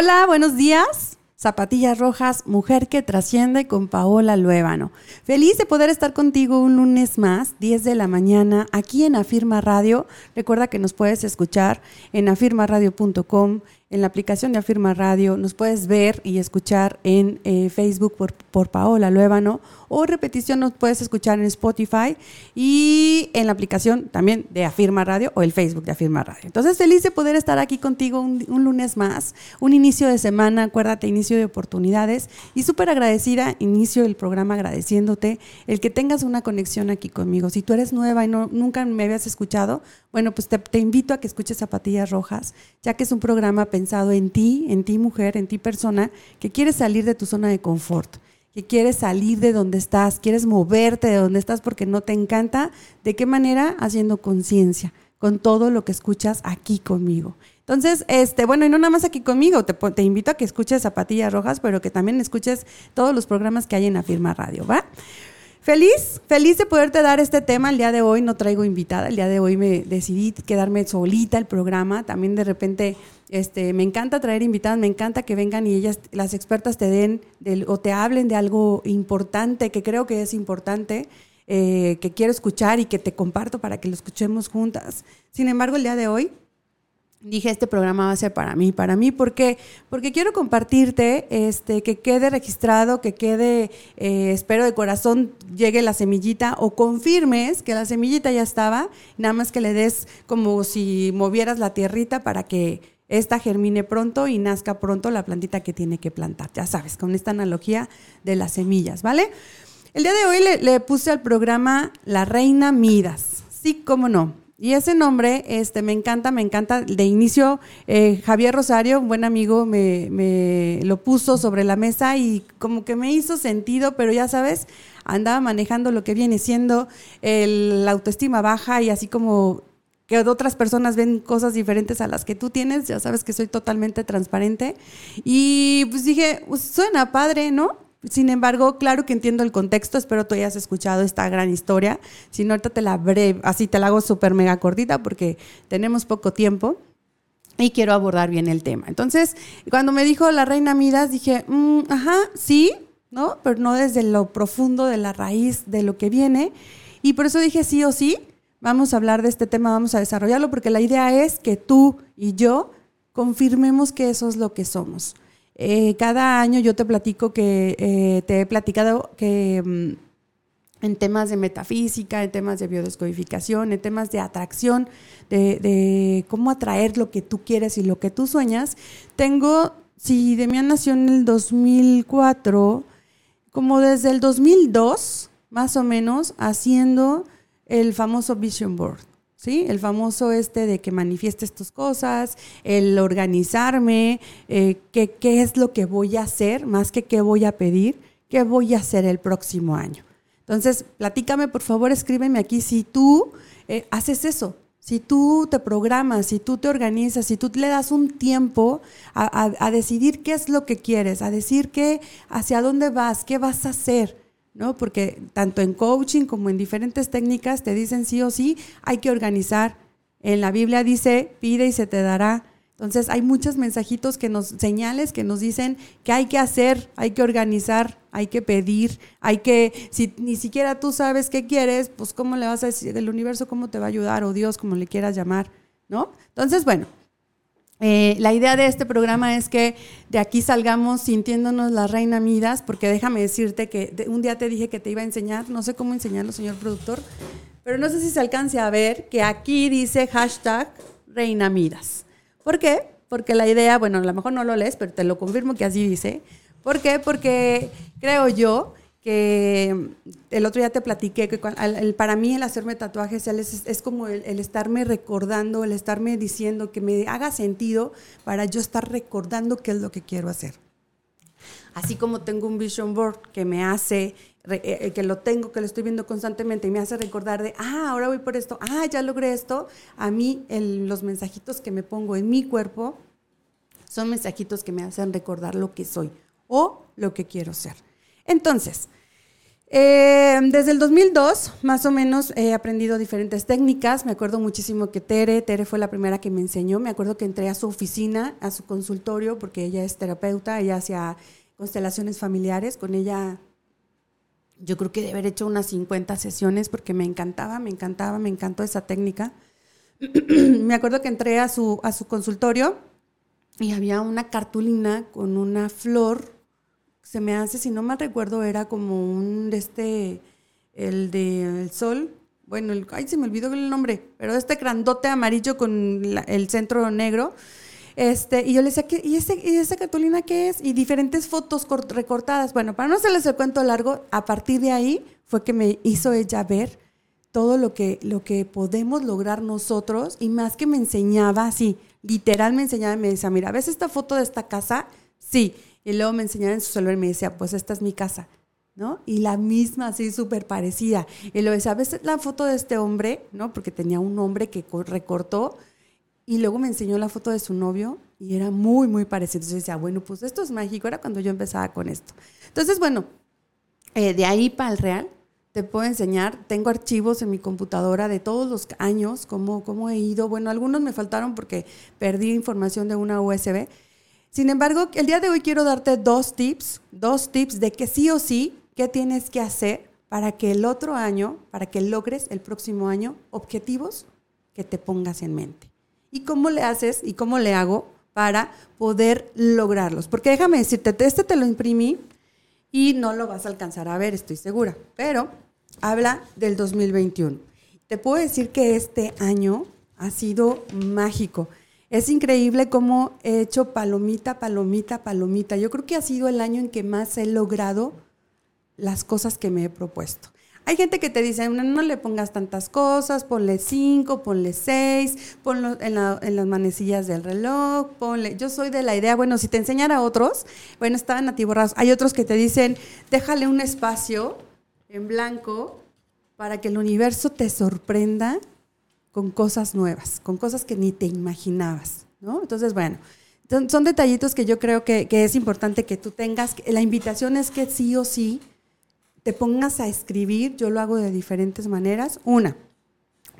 Hola, buenos días. Zapatillas Rojas, Mujer que Trasciende con Paola Luébano. Feliz de poder estar contigo un lunes más, 10 de la mañana, aquí en Afirma Radio. Recuerda que nos puedes escuchar en afirmaradio.com, en la aplicación de Afirma Radio. Nos puedes ver y escuchar en eh, Facebook por, por Paola Luébano o repetición nos puedes escuchar en Spotify y en la aplicación también de Afirma Radio o el Facebook de Afirma Radio. Entonces, feliz de poder estar aquí contigo un, lunes más, un inicio de semana, acuérdate, inicio de oportunidades y súper agradecida, inicio el programa agradeciéndote el que tengas una conexión aquí conmigo. Si tú eres nueva y no, nunca me habías escuchado, bueno, pues te, te invito a que escuches Zapatillas Rojas, ya que es un programa pensado en ti, en ti mujer, en ti persona, que quieres salir de tu zona de confort que quieres salir de donde estás, quieres moverte de donde estás porque no te encanta, ¿de qué manera? Haciendo conciencia con todo lo que escuchas aquí conmigo. Entonces, este, bueno, y no nada más aquí conmigo, te, te invito a que escuches Zapatillas Rojas, pero que también escuches todos los programas que hay en Afirma Radio, ¿va? Feliz, feliz de poderte dar este tema. El día de hoy no traigo invitada, el día de hoy me decidí quedarme solita el programa. También de repente este, me encanta traer invitadas, me encanta que vengan y ellas, las expertas te den o te hablen de algo importante, que creo que es importante, eh, que quiero escuchar y que te comparto para que lo escuchemos juntas. Sin embargo, el día de hoy dije, este programa va a ser para mí, para mí, ¿por qué? Porque quiero compartirte, este, que quede registrado, que quede, eh, espero de corazón llegue la semillita o confirmes que la semillita ya estaba, nada más que le des como si movieras la tierrita para que esta germine pronto y nazca pronto la plantita que tiene que plantar, ya sabes, con esta analogía de las semillas, ¿vale? El día de hoy le, puse al programa La Reina Midas, sí, cómo no y ese nombre, este, me encanta, me encanta. De inicio, eh, Javier Rosario, un buen amigo, me, me, lo puso sobre la mesa y como que me hizo sentido, pero ya sabes, andaba manejando lo que viene siendo el, la autoestima baja y así como que otras personas ven cosas diferentes a las que tú tienes, ya sabes que soy totalmente transparente. Y pues dije, pues, suena padre, ¿no? Sin embargo, claro que entiendo el contexto, espero tú hayas escuchado esta gran historia. Si no, ahorita te la breve, así te la hago súper mega cortita porque tenemos poco tiempo y quiero abordar bien el tema. Entonces, cuando me dijo la reina Midas, dije, mm, ajá, sí, ¿no? Pero no desde lo profundo de la raíz de lo que viene. Y por eso dije sí o sí, vamos a hablar de este tema, vamos a desarrollarlo, porque la idea es que tú y yo confirmemos que eso es lo que somos. Eh, cada año yo te platico que eh, te he platicado que mm, en temas de metafísica, en temas de biodescodificación, en temas de atracción, de, cómo atraer lo que tú quieres y lo que tú sueñas, tengo, si Demian nació en el 2004, como desde el 2002, más o menos, haciendo el famoso Vision Board. ¿sí? El famoso este de que manifiestes tus cosas, el organizarme, eh, qué, es lo que voy a hacer, más que qué voy a pedir, qué voy a hacer el próximo año. Entonces, platícame, por favor, escríbeme aquí si tú eh, haces eso, si tú te programas, si tú te organizas, si tú le das un tiempo a, a decidir qué es lo que quieres, a decir qué, hacia dónde vas, qué vas a hacer ¿no? Porque tanto en coaching como en diferentes técnicas te dicen sí o sí, hay que organizar. En la Biblia dice, pide y se te dará. Entonces hay muchos mensajitos que nos, señales que nos dicen que hay que hacer, hay que organizar, hay que pedir, hay que, si ni siquiera tú sabes qué quieres, pues cómo le vas a decir, el universo cómo te va a ayudar, o Dios, como le quieras llamar, ¿no? Entonces, bueno, eh, la idea de este programa es que de aquí salgamos sintiéndonos la reina Midas, porque déjame decirte que un día te dije que te iba a enseñar, no sé cómo enseñarlo, señor productor, pero no sé si se alcance a ver que aquí dice hashtag reina Midas. ¿Por qué? Porque la idea, bueno, a lo mejor no lo lees, pero te lo confirmo que así dice. ¿Por qué? Porque creo yo que el otro día te platiqué que para mí el hacerme tatuajes es, como el, estarme recordando, el estarme diciendo que me haga sentido para yo estar recordando qué es lo que quiero hacer. Así como tengo un vision board que me hace, eh, eh, que lo tengo, que lo estoy viendo constantemente y me hace recordar de, ah, ahora voy por esto, ah, ya logré esto, a mí los mensajitos que me pongo en mi cuerpo son mensajitos que me hacen recordar lo que soy o lo que quiero ser. Entonces, Eh, desde el 2002, más o menos, he aprendido diferentes técnicas. Me acuerdo muchísimo que Tere, Tere fue la primera que me enseñó. Me acuerdo que entré a su oficina, a su consultorio, porque ella es terapeuta, ella hacía constelaciones familiares. Con ella, yo creo que de haber hecho unas 50 sesiones porque me encantaba, me encantaba, me encantó esa técnica. me acuerdo que entré a su, a su consultorio y había una cartulina con una flor se me hace, si no mal recuerdo, era como un de este, el de el sol. Bueno, el, ay, se me olvidó el nombre, pero este grandote amarillo con el centro negro. Este, y yo le decía, ¿y, ese, ¿y esa cartulina qué es? Y diferentes fotos recortadas. Bueno, para no hacerles el cuento largo, a partir de ahí fue que me hizo ella ver todo lo que, lo que podemos lograr nosotros y más que me enseñaba así, literal me enseñaba y me decía, mira, ¿ves esta foto de esta casa? Sí. Y luego me enseñaba en su celular y me decía, pues esta es mi casa, ¿no? Y la misma, así súper parecida. Y luego decía, ¿ves la foto de este hombre? ¿No? Porque tenía un hombre que recortó. Y luego me enseñó la foto de su novio y era muy, muy parecido. Entonces decía, bueno, pues esto es mágico. Era cuando yo empezaba con esto. Entonces, bueno, eh, de ahí para el real, te puedo enseñar. Tengo archivos en mi computadora de todos los años, cómo, cómo he ido. Bueno, algunos me faltaron porque perdí información de una USB, sin embargo, el día de hoy quiero darte dos tips, dos tips de que sí o sí, qué tienes que hacer para que el otro año, para que logres el próximo año objetivos que te pongas en mente. ¿Y cómo le haces y cómo le hago para poder lograrlos? Porque déjame decirte, este te lo imprimí y no lo vas a alcanzar a ver, estoy segura, pero habla del 2021. Te puedo decir que este año ha sido mágico. Es increíble cómo he hecho palomita, palomita, palomita. Yo creo que ha sido el año en que más he logrado las cosas que me he propuesto. Hay gente que te dice, no, le pongas tantas cosas, ponle cinco, ponle seis, ponlo en, las manecillas del reloj, ponle. Yo soy de la idea, bueno, si te enseñara a otros, bueno, estaban atiborrados. Hay otros que te dicen, déjale un espacio en blanco para que el universo te sorprenda con cosas nuevas, con cosas que ni te imaginabas, ¿no? Entonces, bueno, son detallitos que yo creo que, es importante que tú tengas. La invitación es que sí o sí te pongas a escribir, yo lo hago de diferentes maneras. Una,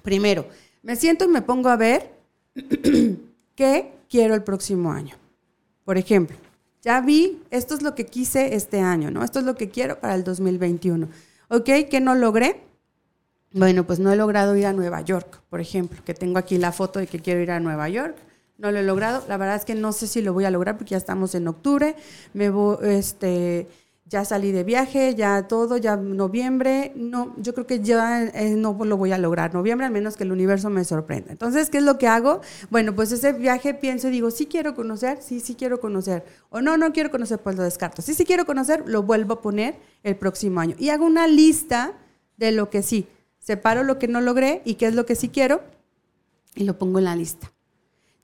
primero, me siento y me pongo a ver qué quiero el próximo año. Por ejemplo, ya vi, esto es lo que quise este año, ¿no? Esto es lo que quiero para el 2021. ¿Ok? ¿Qué no logré? Bueno, pues no he logrado ir a Nueva York, por ejemplo, que tengo aquí la foto de que quiero ir a Nueva York. No lo he logrado. La verdad es que no sé si lo voy a lograr porque ya estamos en octubre. Me voy, este, ya salí de viaje, ya todo, ya noviembre. No, yo creo que ya eh, no lo voy a lograr. Noviembre, al menos que el universo me sorprenda. Entonces, ¿qué es lo que hago? Bueno, pues ese viaje pienso y digo, sí quiero conocer, sí, sí quiero conocer. O no, no quiero conocer, pues lo descarto. Sí, sí quiero conocer, lo vuelvo a poner el próximo año. Y hago una lista de lo que sí separo lo que no logré y qué es lo que sí quiero y lo pongo en la lista.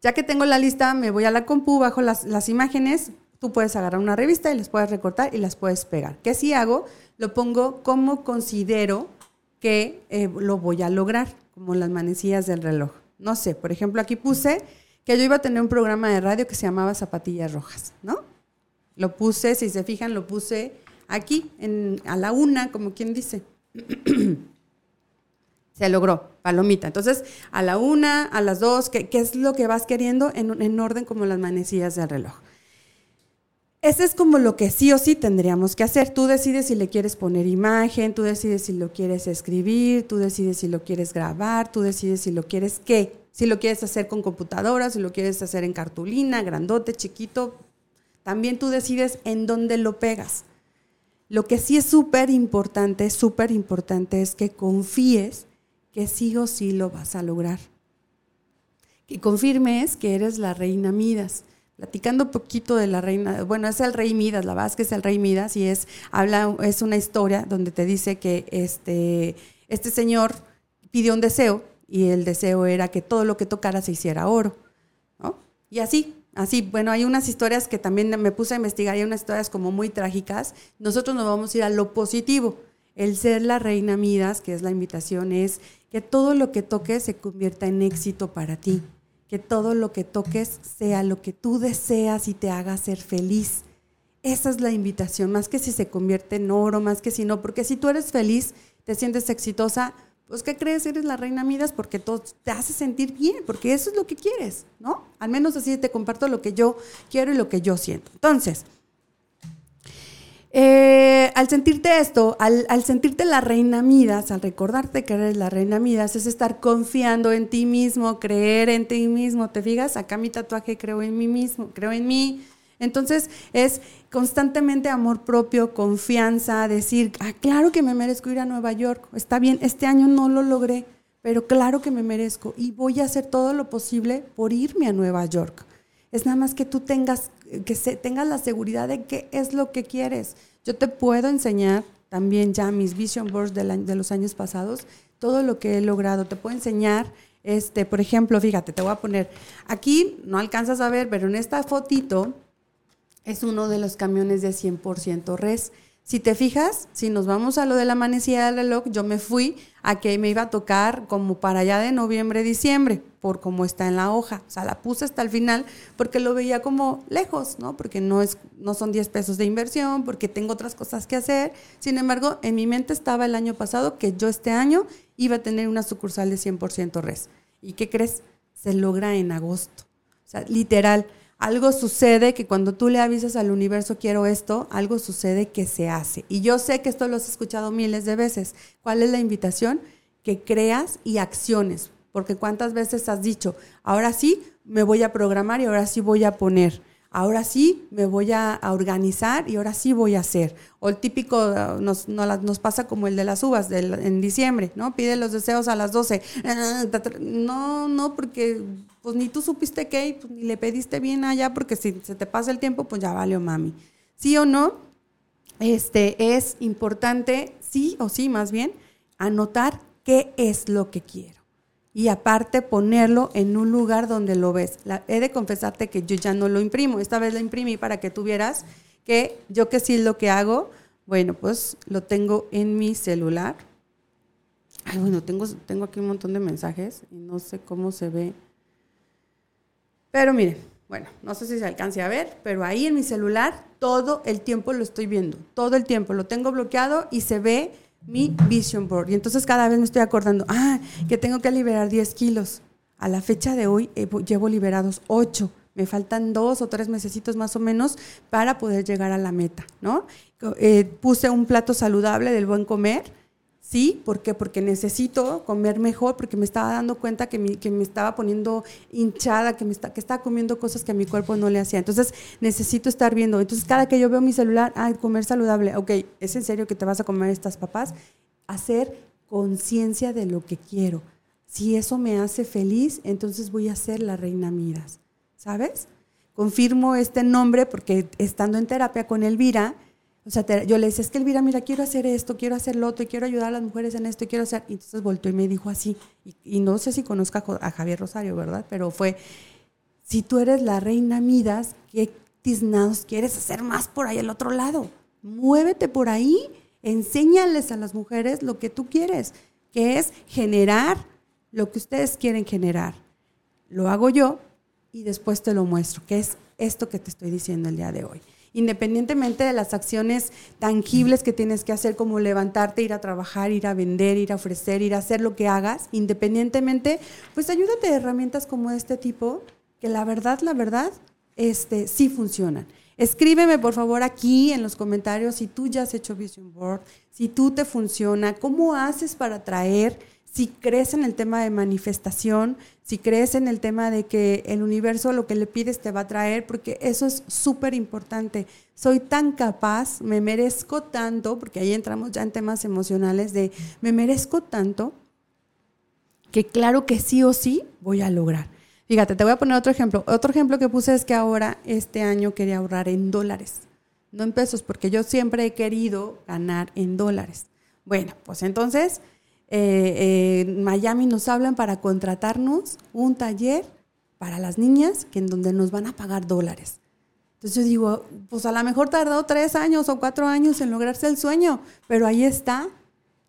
Ya que tengo la lista, me voy a la compu, bajo las, imágenes, tú puedes agarrar una revista y las puedes recortar y las puedes pegar. ¿Qué sí hago? Lo pongo como considero que eh, lo voy a lograr, como las manecillas del reloj. No sé, por ejemplo, aquí puse que yo iba a tener un programa de radio que se llamaba Zapatillas Rojas, ¿no? Lo puse, si se fijan, lo puse aquí, en, a la una, como quien dice. Se logró, palomita. Entonces, a la una, a las dos, ¿qué, es lo que vas queriendo en, en, orden como las manecillas del reloj? Ese es como lo que sí o sí tendríamos que hacer. Tú decides si le quieres poner imagen, tú decides si lo quieres escribir, tú decides si lo quieres grabar, tú decides si lo quieres qué. Si lo quieres hacer con computadora, si lo quieres hacer en cartulina, grandote, chiquito. También tú decides en dónde lo pegas. Lo que sí es súper importante, súper importante es que confíes que sí o sí lo vas a lograr. Que confirmes que eres la reina Midas. Platicando un poquito de la reina, bueno, es el rey Midas, la verdad es que es el rey Midas y es, habla, es una historia donde te dice que este, este señor pidió un deseo y el deseo era que todo lo que tocara se hiciera oro. Y así, así, bueno, hay unas historias que también me puse a investigar, hay unas historias como muy trágicas. Nosotros nos vamos a ir a lo positivo. El ser la reina Midas, que es la invitación, es que todo lo que toques se convierta en éxito para ti, que todo lo que toques sea lo que tú deseas y te haga ser feliz. Esa es la invitación, más que si se convierte en oro, más que si no, porque si tú eres feliz, te sientes exitosa, pues ¿qué crees? Eres la reina Midas porque todo te hace sentir bien, porque eso es lo que quieres, ¿no? Al menos así te comparto lo que yo quiero y lo que yo siento. Entonces, eh, al sentirte esto, al, sentirte la reina Midas, al recordarte que eres la reina Midas, es estar confiando en ti mismo, creer en ti mismo. ¿Te fijas? Acá mi tatuaje creo en mí mismo, creo en mí, entonces es constantemente amor propio, confianza, decir, ah, claro que me merezco ir a Nueva York, está bien, este año no lo logré, pero claro que me merezco y voy a hacer todo lo posible por irme a Nueva York. Es nada más que tú tengas, que se, tengas la seguridad de qué es lo que quieres. Yo te puedo enseñar también ya mis vision boards de, los años pasados, todo lo que he logrado. Te puedo enseñar este, por ejemplo, fíjate, te voy a poner aquí, no alcanzas a ver, pero en esta fotito es uno de los camiones de 100% res. Si te fijas, si nos vamos a lo de la amanecida del reloj, yo me fui a que me iba a tocar como para allá de noviembre, diciembre, por cómo está en la hoja. O sea, la puse hasta el final porque lo veía como lejos, ¿no? Porque no, es, no son 10 pesos de inversión, porque tengo otras cosas que hacer. Sin embargo, en mi mente estaba el año pasado que yo este año iba a tener una sucursal de 100% res. ¿Y qué crees? Se logra en agosto. O sea, literal algo sucede que cuando tú le avisas al universo quiero esto, algo sucede que se hace. Y yo sé que esto lo has escuchado miles de veces. ¿Cuál es la invitación? Que creas y acciones. Porque cuántas veces has dicho, ahora sí me voy a programar y ahora sí voy a poner ahora sí me voy a, organizar y ahora sí voy a hacer. O el típico, uh, nos, nos pasa como el de las uvas en diciembre, ¿no? Pide los deseos a las 12. No, no, porque pues ni tú supiste qué, pues, ni le pediste bien allá, porque si se te pasa el tiempo, pues ya valió mami. ¿Sí o no? Este, es importante, sí o sí más bien, anotar qué es lo que quiero y aparte ponerlo en un lugar donde lo ves. he de confesarte que yo ya no lo imprimo, esta vez lo imprimí para que tuvieras que yo que sí lo que hago, bueno, pues lo tengo en mi celular. Ay, bueno, tengo, tengo aquí un montón de mensajes y no sé cómo se ve. Pero miren, bueno, no sé si se alcance a ver, pero ahí en mi celular todo el tiempo lo estoy viendo, todo el tiempo lo tengo bloqueado y se ve mi vision board. Y entonces cada vez me estoy acordando, ah, que tengo que liberar 10 kilos. A la fecha de hoy eh, llevo liberados 8. Me faltan dos o tres mesecitos más o menos para poder llegar a la meta, ¿no? Eh, puse un plato saludable del buen comer Sí, ¿por qué? Porque necesito comer mejor, porque me estaba dando cuenta que, me estaba poniendo hinchada, que, me está, que estaba comiendo cosas que a mi cuerpo no le hacía. Entonces, necesito estar viendo. Entonces, cada que yo veo mi celular, ah, comer saludable, ok, ¿es en serio que te vas a comer estas papas? Hacer conciencia de lo que quiero. Si eso me hace feliz, entonces voy a ser la reina Midas, ¿sabes? Confirmo este nombre porque estando en terapia con Elvira, o sea, yo le decía, es que Elvira, mira, quiero hacer esto, quiero hacer lo otro, quiero ayudar a las mujeres en esto, quiero hacer. Y entonces volteó y me dijo así, y, no sé si conozca a Javier Rosario, ¿verdad? Pero fue, si tú eres la reina Midas, ¿qué tiznados quieres hacer más por ahí al otro lado? Muévete por ahí, enséñales a las mujeres lo que tú quieres, que es generar lo que ustedes quieren generar. Lo hago yo y después te lo muestro, que es esto que te estoy diciendo el día de hoy independientemente de las acciones tangibles que tienes que hacer, como levantarte, ir a trabajar, ir a vender, ir a ofrecer, ir a hacer lo que hagas, independientemente, pues ayúdate de herramientas como este tipo, que la verdad, la verdad, este, sí funcionan. Escríbeme por favor aquí en los comentarios si tú ya has hecho Vision Board, si tú te funciona, cómo haces para traer si crees en el tema de manifestación, si crees en el tema de que el universo lo que le pides te va a traer, porque eso es súper importante. Soy tan capaz, me merezco tanto, porque ahí entramos ya en temas emocionales de me merezco tanto, que claro que sí o sí voy a lograr. Fíjate, te voy a poner otro ejemplo. Otro ejemplo que puse es que ahora, este año, quería ahorrar en dólares, no en pesos, porque yo siempre he querido ganar en dólares. Bueno, pues entonces eh, en Miami nos hablan para contratarnos un taller para las niñas que en donde nos van a pagar dólares. Entonces yo digo, pues a lo mejor tardó tres años o cuatro años en lograrse el sueño, pero ahí está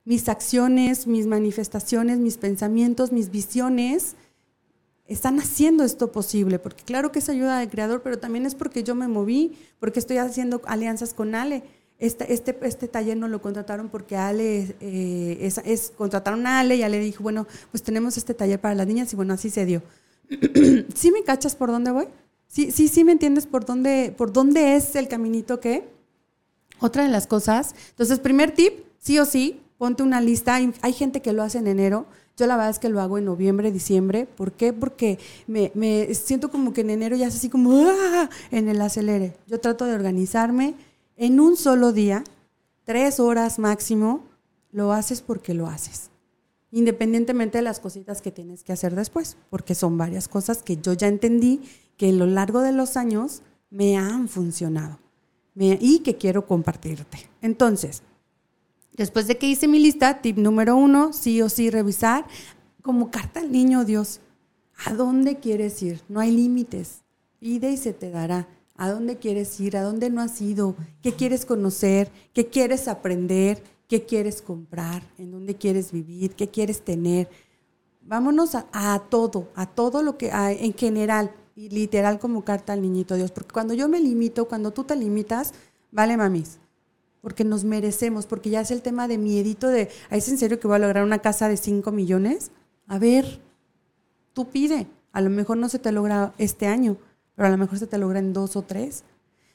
mis acciones, mis manifestaciones, mis pensamientos, mis visiones están haciendo esto posible, porque claro que es ayuda del creador, pero también es porque yo me moví, porque estoy haciendo alianzas con Ale. Este, este, este taller no lo contrataron porque Ale eh, es, es, contrataron a Ale y Ale dijo, bueno, pues tenemos este taller para las niñas y bueno, así se dio. ¿Sí me cachas por dónde voy? Sí, sí, sí me entiendes por dónde, por dónde es el caminito que. Otra de las cosas. Entonces, primer tip, sí o sí, ponte una lista. Hay, gente que lo hace en enero. Yo la verdad es que lo hago en noviembre, diciembre. ¿Por qué? Porque me, me siento como que en enero ya es así como ¡ah! en el acelere. Yo trato de organizarme en un solo día, tres horas máximo. Lo haces porque lo haces independientemente de las cositas que tienes que hacer después, porque son varias cosas que yo ya entendí que a lo largo de los años me han funcionado y que quiero compartirte. Entonces, después de que hice mi lista, tip número uno, sí o sí revisar, como carta al niño Dios, ¿a dónde quieres ir? No hay límites. Pide y se te dará. ¿A dónde quieres ir? ¿A dónde no has ido? ¿Qué quieres conocer? ¿Qué quieres aprender? qué quieres comprar, en dónde quieres vivir, qué quieres tener. Vámonos a, todo, a todo lo que, en general, y literal como carta al niñito Dios, porque cuando yo me limito, cuando tú te limitas, vale mamis, porque nos merecemos, porque ya es el tema de miedito de, ¿es en serio que voy a lograr una casa de 5 millones? A ver, tú pide, a lo mejor no se te logra este año, pero a lo mejor se te logra en dos o tres.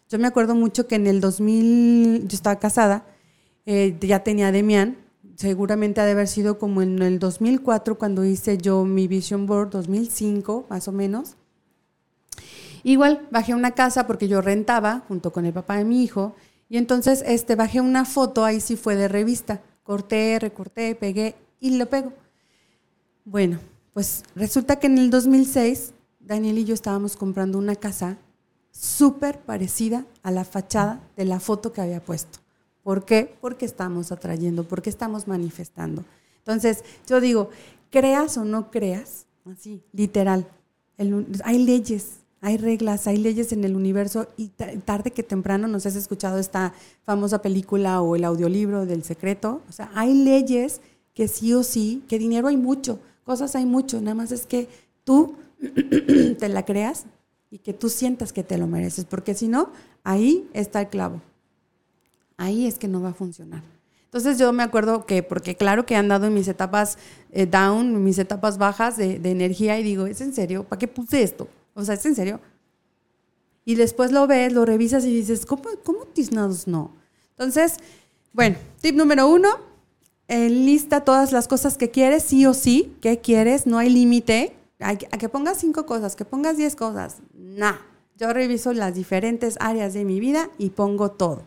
Yo me acuerdo mucho que en el 2000, yo estaba casada, eh, ya tenía Demian, seguramente ha de haber sido como en el 2004 cuando hice yo mi Vision Board, 2005 más o menos. Igual bajé una casa porque yo rentaba junto con el papá de mi hijo y entonces este bajé una foto, ahí sí fue de revista, corté, recorté, pegué y lo pego. Bueno, pues resulta que en el 2006 Daniel y yo estábamos comprando una casa súper parecida a la fachada de la foto que había puesto. ¿Por qué? Porque estamos atrayendo, porque estamos manifestando. Entonces, yo digo, creas o no creas, así, literal, hay leyes, hay reglas, hay leyes en el universo y tarde que temprano nos has escuchado esta famosa película o el audiolibro del secreto. O sea, hay leyes que sí o sí, que dinero hay mucho, cosas hay mucho, nada más es que tú te la creas y que tú sientas que te lo mereces, porque si no, ahí está el clavo ahí es que no va a funcionar. Entonces yo me acuerdo que, porque claro que he andado en mis etapas eh, down, mis etapas bajas de, energía y digo, ¿es en serio? ¿Para qué puse esto? O sea, ¿es en serio? Y después lo ves, lo revisas y dices, ¿cómo, cómo tiznados no? Entonces, bueno, tip número uno, lista todas las cosas que quieres, sí o sí, ¿qué quieres? No hay límite. A que pongas cinco cosas, que pongas diez cosas. No. Yo reviso las diferentes áreas de mi vida y pongo todo.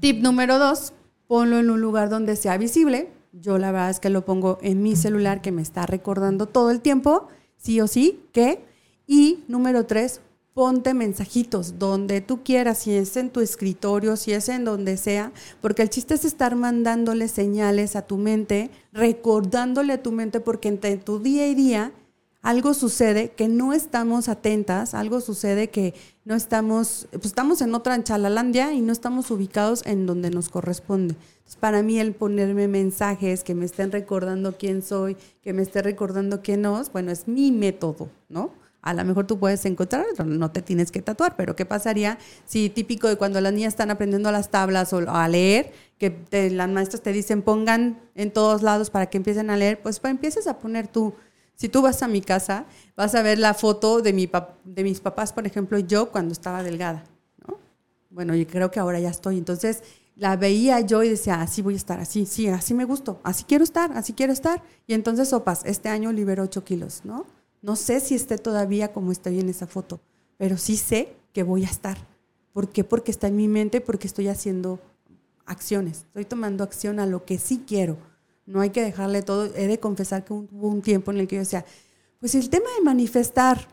Tip número dos, ponlo en un lugar donde sea visible. Yo la verdad es que lo pongo en mi celular que me está recordando todo el tiempo, sí o sí, que. Y número tres, ponte mensajitos donde tú quieras, si es en tu escritorio, si es en donde sea, porque el chiste es estar mandándole señales a tu mente, recordándole a tu mente, porque en tu día y día algo sucede que no estamos atentas, algo sucede que no estamos, pues estamos en otra enchalalandia y no estamos ubicados en donde nos corresponde. para mí el ponerme mensajes que me estén recordando quién soy, que me esté recordando quién no, bueno, es mi método, ¿no? A lo mejor tú puedes encontrar, no te tienes que tatuar, pero ¿qué pasaría si típico de cuando las niñas están aprendiendo las tablas o a leer, que las maestras te dicen pongan en todos lados para que empiecen a leer, pues, pues empieces a poner tú si tú vas a mi casa, vas a ver la foto de, mi de mis papás, por ejemplo, yo cuando estaba delgada. ¿no? Bueno, yo creo que ahora ya estoy. Entonces, la veía yo y decía, así voy a estar, así, sí, así me gusto, así quiero estar, así quiero estar. Y entonces, sopas, este año libero 8 kilos, ¿no? No sé si esté todavía como estoy en esa foto, pero sí sé que voy a estar. ¿Por qué? Porque está en mi mente, porque estoy haciendo acciones, estoy tomando acción a lo que sí quiero no hay que dejarle todo. He de confesar que hubo un tiempo en el que yo decía, pues el tema de manifestar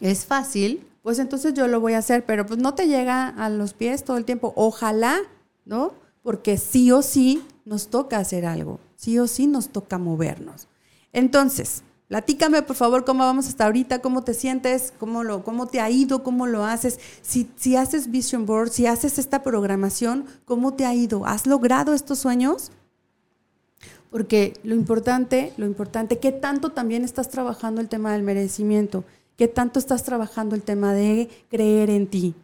es fácil, pues entonces yo lo voy a hacer, pero pues no te llega a los pies todo el tiempo. Ojalá, ¿no? Porque sí o sí nos toca hacer algo, sí o sí nos toca movernos. Entonces, platícame por favor cómo vamos hasta ahorita, cómo te sientes, cómo, lo, cómo te ha ido, cómo lo haces. Si, si haces Vision Board, si haces esta programación, ¿cómo te ha ido? ¿Has logrado estos sueños? Porque lo importante, lo importante, ¿qué tanto también estás trabajando el tema del merecimiento? ¿Qué tanto estás trabajando el tema de creer en ti?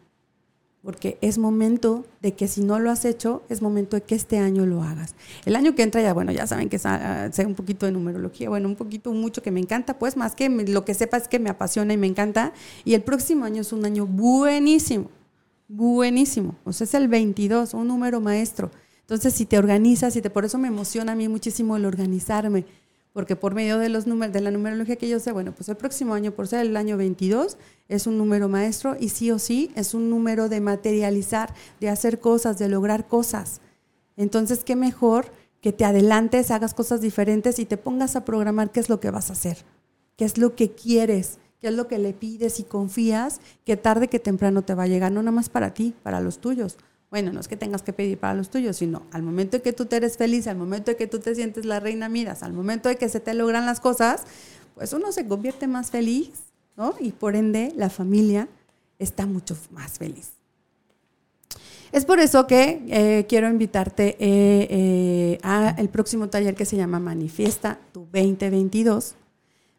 Porque es momento de que si no lo has hecho, es momento de que este año lo hagas. El año que entra ya, bueno, ya saben que ah, sé un poquito de numerología, bueno, un poquito, mucho que me encanta, pues más que lo que sepa es que me apasiona y me encanta. Y el próximo año es un año buenísimo, buenísimo. O sea, es el 22, un número maestro. Entonces, si te organizas, y te, por eso me emociona a mí muchísimo el organizarme, porque por medio de, los de la numerología que yo sé, bueno, pues el próximo año, por ser el año 22, es un número maestro y sí o sí es un número de materializar, de hacer cosas, de lograr cosas. Entonces, qué mejor que te adelantes, hagas cosas diferentes y te pongas a programar qué es lo que vas a hacer, qué es lo que quieres, qué es lo que le pides y confías que tarde que temprano te va a llegar, no nada más para ti, para los tuyos. Bueno, no es que tengas que pedir para los tuyos, sino al momento de que tú te eres feliz, al momento de que tú te sientes la reina miras, al momento de que se te logran las cosas, pues uno se convierte más feliz, ¿no? Y por ende la familia está mucho más feliz. Es por eso que eh, quiero invitarte eh, eh, a el próximo taller que se llama Manifiesta tu 2022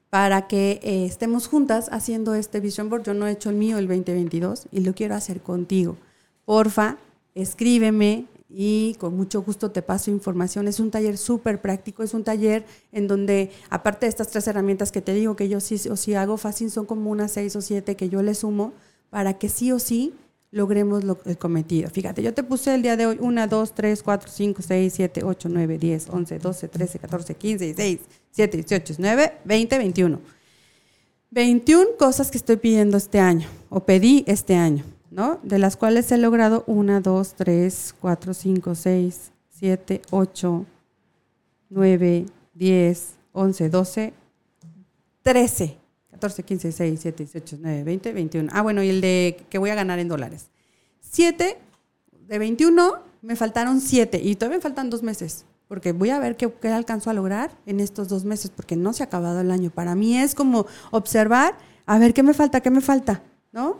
para que estemos juntas haciendo este Vision Board. Yo no he hecho el mío el 2022 y lo quiero hacer contigo. Porfa, escríbeme y con mucho gusto te paso información. Es un taller súper práctico, es un taller en donde, aparte de estas tres herramientas que te digo que yo sí o sí hago, fácil son como unas seis o siete que yo le sumo para que sí o sí logremos lo, el cometido. Fíjate, yo te puse el día de hoy 1, 2, 3, 4, 5, 6, 7, 8, 9, 10, 11, 12, 13, 14, 15, 16, 17, 18, 19, 20, 21. 21 cosas que estoy pidiendo este año o pedí este año. ¿No? De las cuales he logrado 1, 2, 3, 4, 5, 6, 7, 8, 9, 10, 11, 12, 13, 14, 15, 16, 17, 18, 19, 20, 21. Ah, bueno, y el de que voy a ganar en dólares. 7 de 21, me faltaron 7 y todavía me faltan dos meses porque voy a ver qué, qué, alcanzo a lograr en estos dos meses, porque no se ha acabado el año. Para mí es como observar, a ver qué me falta, qué me falta, ¿no?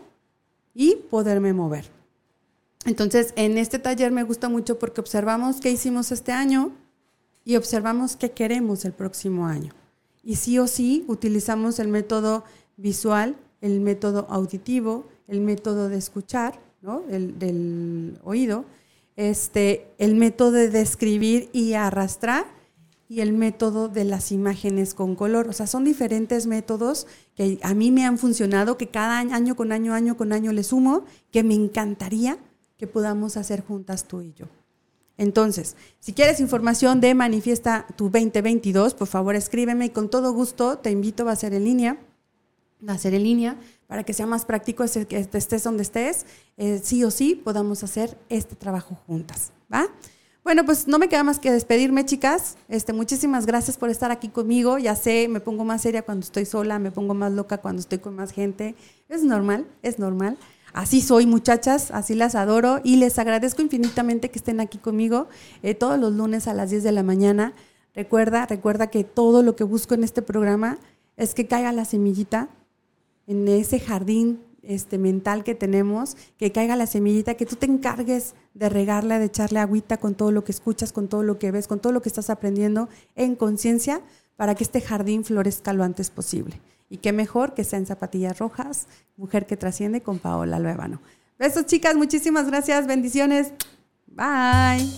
Y poderme mover. Entonces, en este taller me gusta mucho porque observamos qué hicimos este año y observamos qué queremos el próximo año. Y sí o sí utilizamos el método visual, el método auditivo, el método de escuchar, ¿no? el del oído, este, el método de describir y arrastrar y el método de las imágenes con color. O sea, son diferentes métodos que a mí me han funcionado, que cada año con año, año con año le sumo, que me encantaría que podamos hacer juntas tú y yo. Entonces, si quieres información de Manifiesta tu 2022, por favor escríbeme y con todo gusto te invito a hacer en línea, a hacer en línea, para que sea más práctico, estés donde estés, eh, sí o sí podamos hacer este trabajo juntas, ¿va? Bueno, pues no me queda más que despedirme, chicas. Este, muchísimas gracias por estar aquí conmigo. Ya sé, me pongo más seria cuando estoy sola, me pongo más loca cuando estoy con más gente. Es normal, es normal. Así soy, muchachas, así las adoro y les agradezco infinitamente que estén aquí conmigo eh, todos los lunes a las 10 de la mañana. Recuerda, recuerda que todo lo que busco en este programa es que caiga la semillita en ese jardín este, mental que tenemos, que caiga la semillita, que tú te encargues de regarla, de echarle agüita con todo lo que escuchas, con todo lo que ves, con todo lo que estás aprendiendo en conciencia para que este jardín florezca lo antes posible. Y qué mejor que sea en zapatillas rojas, mujer que trasciende con Paola Luevano. Besos chicas, muchísimas gracias, bendiciones. Bye.